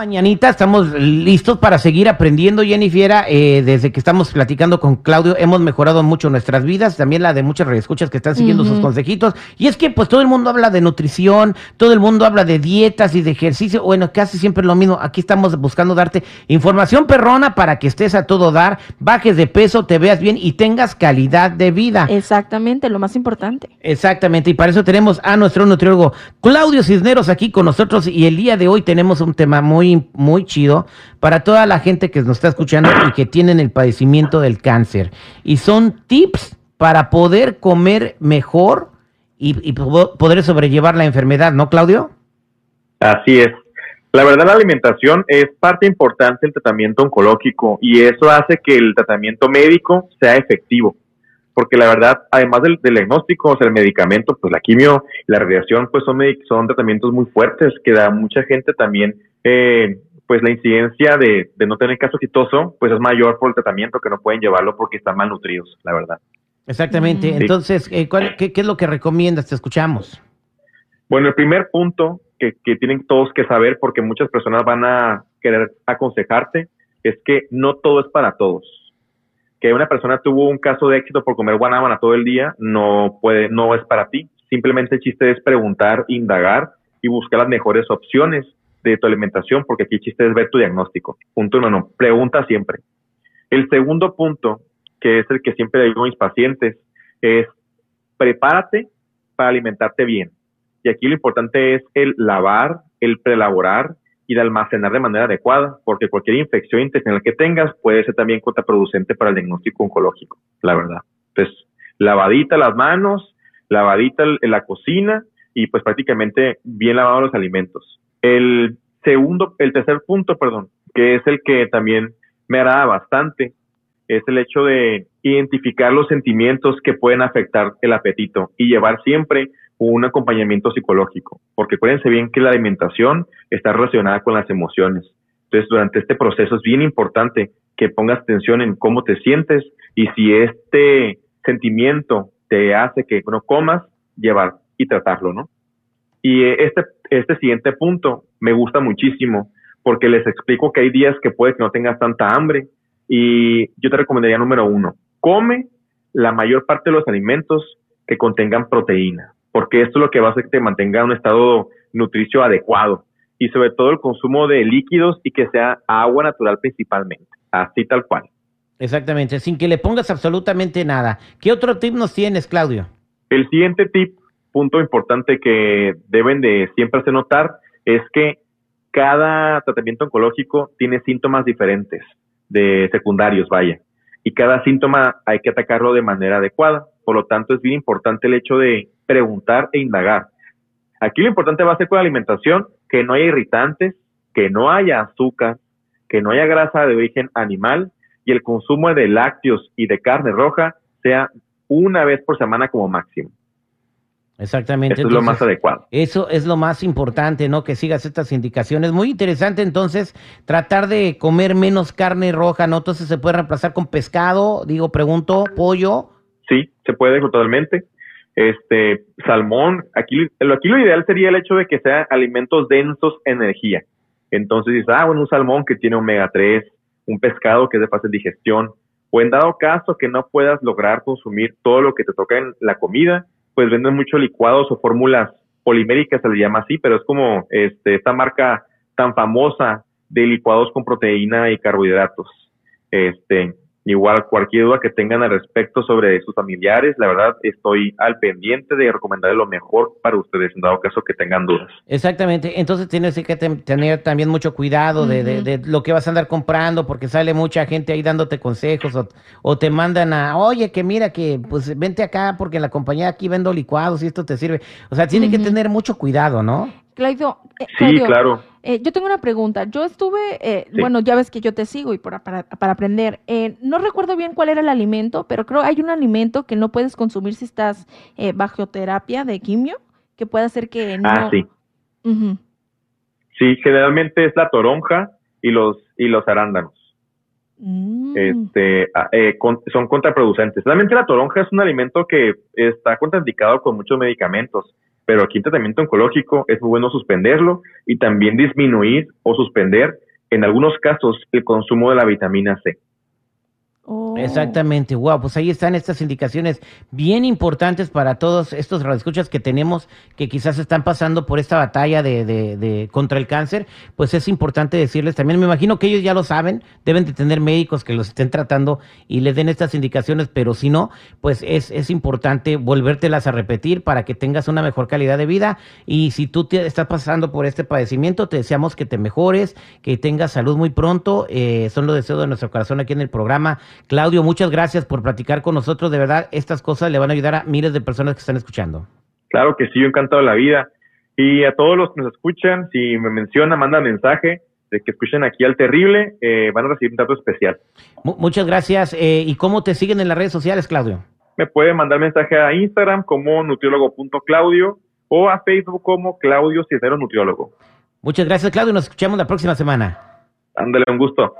mañanita, estamos listos para seguir aprendiendo, Jennifer. Eh, desde que estamos platicando con Claudio, hemos mejorado mucho nuestras vidas, también la de muchas escuchas que están siguiendo sus consejitos. Y es que pues todo el mundo habla de nutrición, todo el mundo habla de dietas y de ejercicio. Bueno, casi siempre lo mismo. Aquí estamos buscando darte información perrona para que estés a todo dar, bajes de peso, te veas bien y tengas calidad de vida. Exactamente, lo más importante. Exactamente, y para eso tenemos a nuestro nutriólogo Claudio Cisneros aquí con nosotros y el día de hoy tenemos un tema muy, muy chido para toda la gente que nos está escuchando y que tienen el padecimiento del cáncer. Y son tips para poder comer mejor y, poder sobrellevar la enfermedad, ¿no, Claudio? Así es. La verdad, la alimentación es parte importante del tratamiento oncológico y eso hace que el tratamiento médico sea efectivo. Porque la verdad, además del, diagnóstico, o sea, el medicamento, pues la quimio, la radiación, pues son, son tratamientos muy fuertes que da mucha gente también eh, pues la incidencia de, no tener caso exitoso, pues es mayor por el tratamiento que no pueden llevarlo porque están malnutridos, la verdad. Exactamente. Entonces, eh, qué, es lo que recomiendas? Te escuchamos. Bueno, el primer punto que, que tienen todos que saber, porque muchas personas van a querer aconsejarte, es que no todo es para todos. Que una persona tuvo un caso de éxito por comer guanábana todo el día, no puede, no es para ti. Simplemente el chiste es preguntar, indagar y buscar las mejores opciones de tu alimentación, porque aquí el chiste es ver tu diagnóstico. Punto uno, pregunta siempre. El segundo punto, que es el que siempre digo a mis pacientes, es prepárate para alimentarte bien. Y aquí lo importante es el lavar, el prelaborar y el almacenar de manera adecuada, porque cualquier infección intestinal que tengas puede ser también contraproducente para el diagnóstico oncológico, la verdad. Entonces, lavadita las manos, lavadita la cocina y pues prácticamente bien lavados los alimentos. El segundo, el tercer punto, perdón, que es el que también me agrada bastante, es el hecho de identificar los sentimientos que pueden afectar el apetito y llevar siempre un acompañamiento psicológico, porque acuérdense bien que la alimentación está relacionada con las emociones. Entonces, durante este proceso es bien importante que pongas atención en cómo te sientes y si este sentimiento te hace que no comas, llevar y tratarlo, ¿no? Y este, este siguiente punto me gusta muchísimo porque les explico que hay días que puede que no tengas tanta hambre y yo te recomendaría número uno, come la mayor parte de los alimentos que contengan proteína, porque esto es lo que va a hacer que te mantenga en un estado nutricio adecuado y sobre todo el consumo de líquidos y que sea agua natural principalmente, así tal cual. Exactamente, sin que le pongas absolutamente nada. ¿Qué otro tip nos tienes, Claudio? El siguiente tip punto importante que deben de siempre hacer notar es que cada tratamiento oncológico tiene síntomas diferentes de secundarios, vaya, y cada síntoma hay que atacarlo de manera adecuada. Por lo tanto, es bien importante el hecho de preguntar e indagar. Aquí lo importante va a ser con la alimentación que no haya irritantes, que no haya azúcar, que no haya grasa de origen animal y el consumo de lácteos y de carne roja sea una vez por semana como máximo. Exactamente. Eso es lo más adecuado. Eso es lo más importante, ¿no? Que sigas estas indicaciones. Muy interesante, entonces, tratar de comer menos carne roja, ¿no? Entonces se puede reemplazar con pescado, digo, pregunto, pollo. Sí, se puede totalmente. Este, salmón, aquí, aquí lo ideal sería el hecho de que sean alimentos densos en energía. Entonces dices, ah, bueno, un salmón que tiene omega 3, un pescado que es de fácil digestión, o en dado caso que no puedas lograr consumir todo lo que te toca en la comida, pues venden mucho licuados o fórmulas poliméricas, se le llama así, pero es como este, esta marca tan famosa de licuados con proteína y carbohidratos. Este, Igual cualquier duda que tengan al respecto sobre sus familiares, la verdad estoy al pendiente de recomendarles lo mejor para ustedes en dado caso que tengan dudas. Exactamente, entonces tienes que tener también mucho cuidado de, lo que vas a andar comprando porque sale mucha gente ahí dándote consejos o, te mandan a, oye, que mira que pues vente acá porque en la compañía aquí vendo licuados y esto te sirve. O sea, tiene que tener mucho cuidado, ¿no? Claudio, eh, sí, claro. Eh, yo tengo una pregunta. Yo estuve, eh, bueno, ya ves que yo te sigo y para, para, aprender. no recuerdo bien cuál era el alimento, pero creo hay un alimento que no puedes consumir si estás bajo terapia de quimio, que puede hacer que no. Ah, sí. Sí, generalmente es la toronja y los y los arándanos. Mm. Este, ah, son contraproducentes. Realmente la toronja es un alimento que está contraindicado con muchos medicamentos pero aquí en tratamiento oncológico es muy bueno suspenderlo y también disminuir o suspender en algunos casos el consumo de la vitamina C. Oh. Exactamente, wow, pues ahí están estas indicaciones bien importantes para todos estos radioescuchas que tenemos que quizás están pasando por esta batalla de, contra el cáncer, pues es importante decirles también, me imagino que ellos ya lo saben, deben de tener médicos que los estén tratando y les den estas indicaciones, pero si no, pues es, es importante volvértelas a repetir para que tengas una mejor calidad de vida. Y si tú te estás pasando por este padecimiento, te deseamos que te mejores, que tengas salud muy pronto, eh, son los deseos de nuestro corazón aquí en el programa Claudio, muchas gracias por platicar con nosotros. De verdad, estas cosas le van a ayudar a miles de personas que están escuchando. Claro que sí, yo encantado de la vida. Y a todos los que nos escuchan, si me menciona, manda mensaje de que escuchen aquí al terrible, eh, van a recibir un dato especial. muchas gracias. Eh, ¿Y cómo te siguen en las redes sociales, Claudio? Me puede mandar mensaje a Instagram como nutriólogo.claudio o a Facebook como Claudio Cisneros Nutriólogo. Muchas gracias, Claudio. Nos escuchamos la próxima semana. Ándale, un gusto.